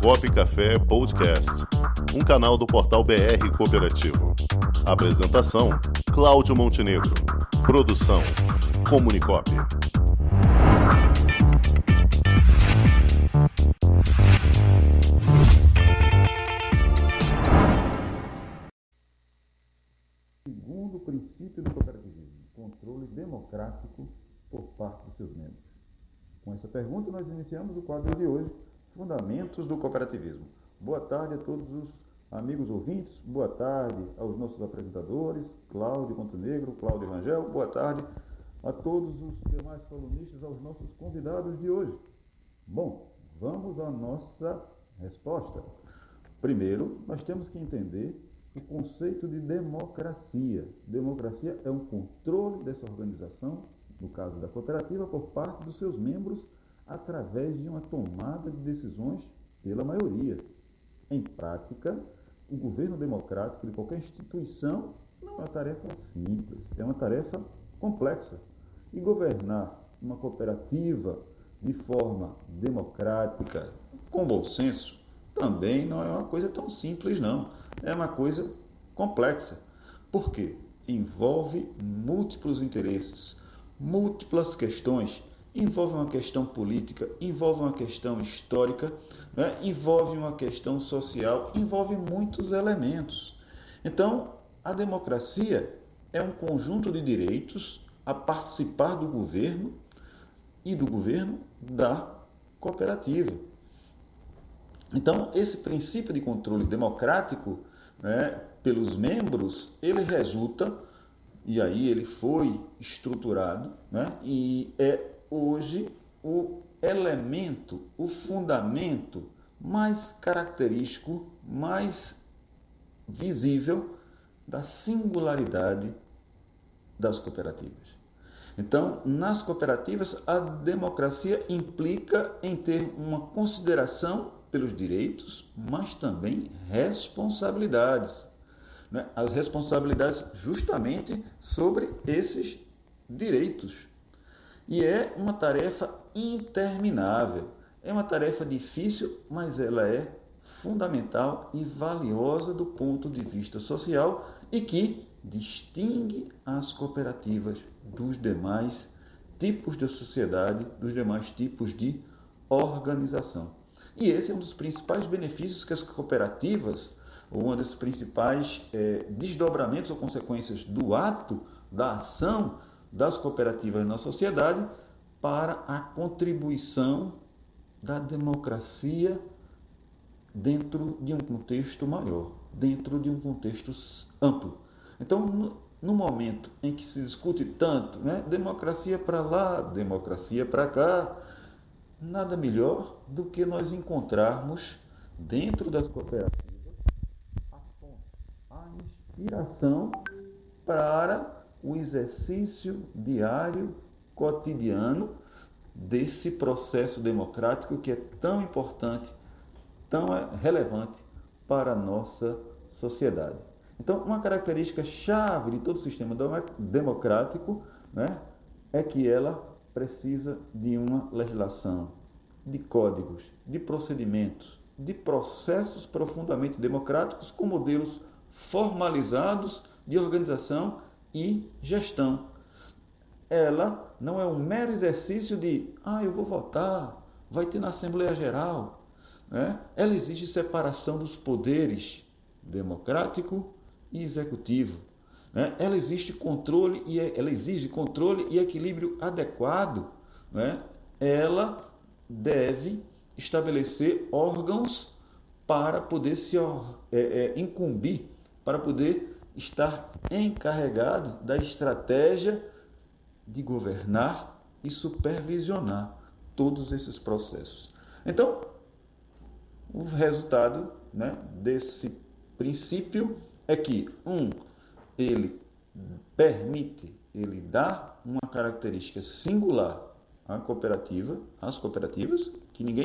Comunicop Café Podcast, um canal do portal BR Cooperativo. Apresentação: Cláudio Montenegro. Produção: Comunicop. Segundo princípio do cooperativismo, controle democrático por parte dos seus membros. Com essa pergunta, nós iniciamos o quadro de hoje, Fundamentos do Cooperativismo. Boa tarde a todos os amigos ouvintes, boa tarde aos nossos apresentadores, Cláudio Montenegro, Cláudio Rangel, boa tarde a todos os demais colunistas, aos nossos convidados de hoje. Bom, vamos à nossa resposta. Primeiro, nós temos que entender o conceito de democracia. Democracia é um controle dessa organização, no caso da cooperativa, por parte dos seus membros, através de uma tomada de decisões pela maioria. Em prática, o governo democrático de qualquer instituição não é uma tarefa simples, é uma tarefa complexa. E governar uma cooperativa de forma democrática, com bom senso, também não é uma coisa tão simples, não. É uma coisa complexa. Por quê? Envolve múltiplos interesses, múltiplas questões. Envolve uma questão política, envolve uma questão histórica, né? envolve uma questão social, envolve muitos elementos. Então, a democracia é um conjunto de direitos a participar do governo e do governo da cooperativa. Então, esse princípio de controle democrático né, pelos membros, ele resulta, e aí ele foi estruturado, né, e é hoje o elemento, o fundamento mais característico, mais visível da singularidade das cooperativas. Então, nas cooperativas, a democracia implica em ter uma consideração pelos direitos, mas também responsabilidades. Né? As responsabilidades justamente sobre esses direitos. E é uma tarefa interminável. É uma tarefa difícil, mas ela é fundamental e valiosa do ponto de vista social e que distingue as cooperativas dos demais tipos de sociedade, dos demais tipos de organização. E esse é um dos principais benefícios que as cooperativas, ou um dos principais é, desdobramentos ou consequências do ato, da ação das cooperativas na sociedade para a contribuição da democracia dentro de um contexto maior, dentro de um contexto amplo. Então, no, momento em que se discute tanto, né, democracia para lá, democracia para cá, nada melhor do que nós encontrarmos dentro das cooperativas a inspiração para o exercício diário, cotidiano desse processo democrático que é tão importante, tão relevante para a nossa sociedade. Então, uma característica chave de todo o sistema democrático né, é que ela precisa de uma legislação, de códigos, de procedimentos, de processos profundamente democráticos com modelos formalizados de organização e gestão. Ela não é um mero exercício de, ah, eu vou votar, vai ter na Assembleia Geral. Né? Ela exige separação dos poderes democrático e executivo né? ela existe controle e é, ela exige controle e equilíbrio adequado, né? ela deve estabelecer órgãos para poder se é, é, incumbir, para poder estar encarregado da estratégia de governar e supervisionar todos esses processos. Então, o resultado né, desse princípio é que, um, ele permite, ele dá uma característica singular à cooperativa, às cooperativas, que ninguém.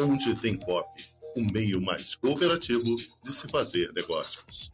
Onde Tem Cop, o meio mais cooperativo de se fazer negócios.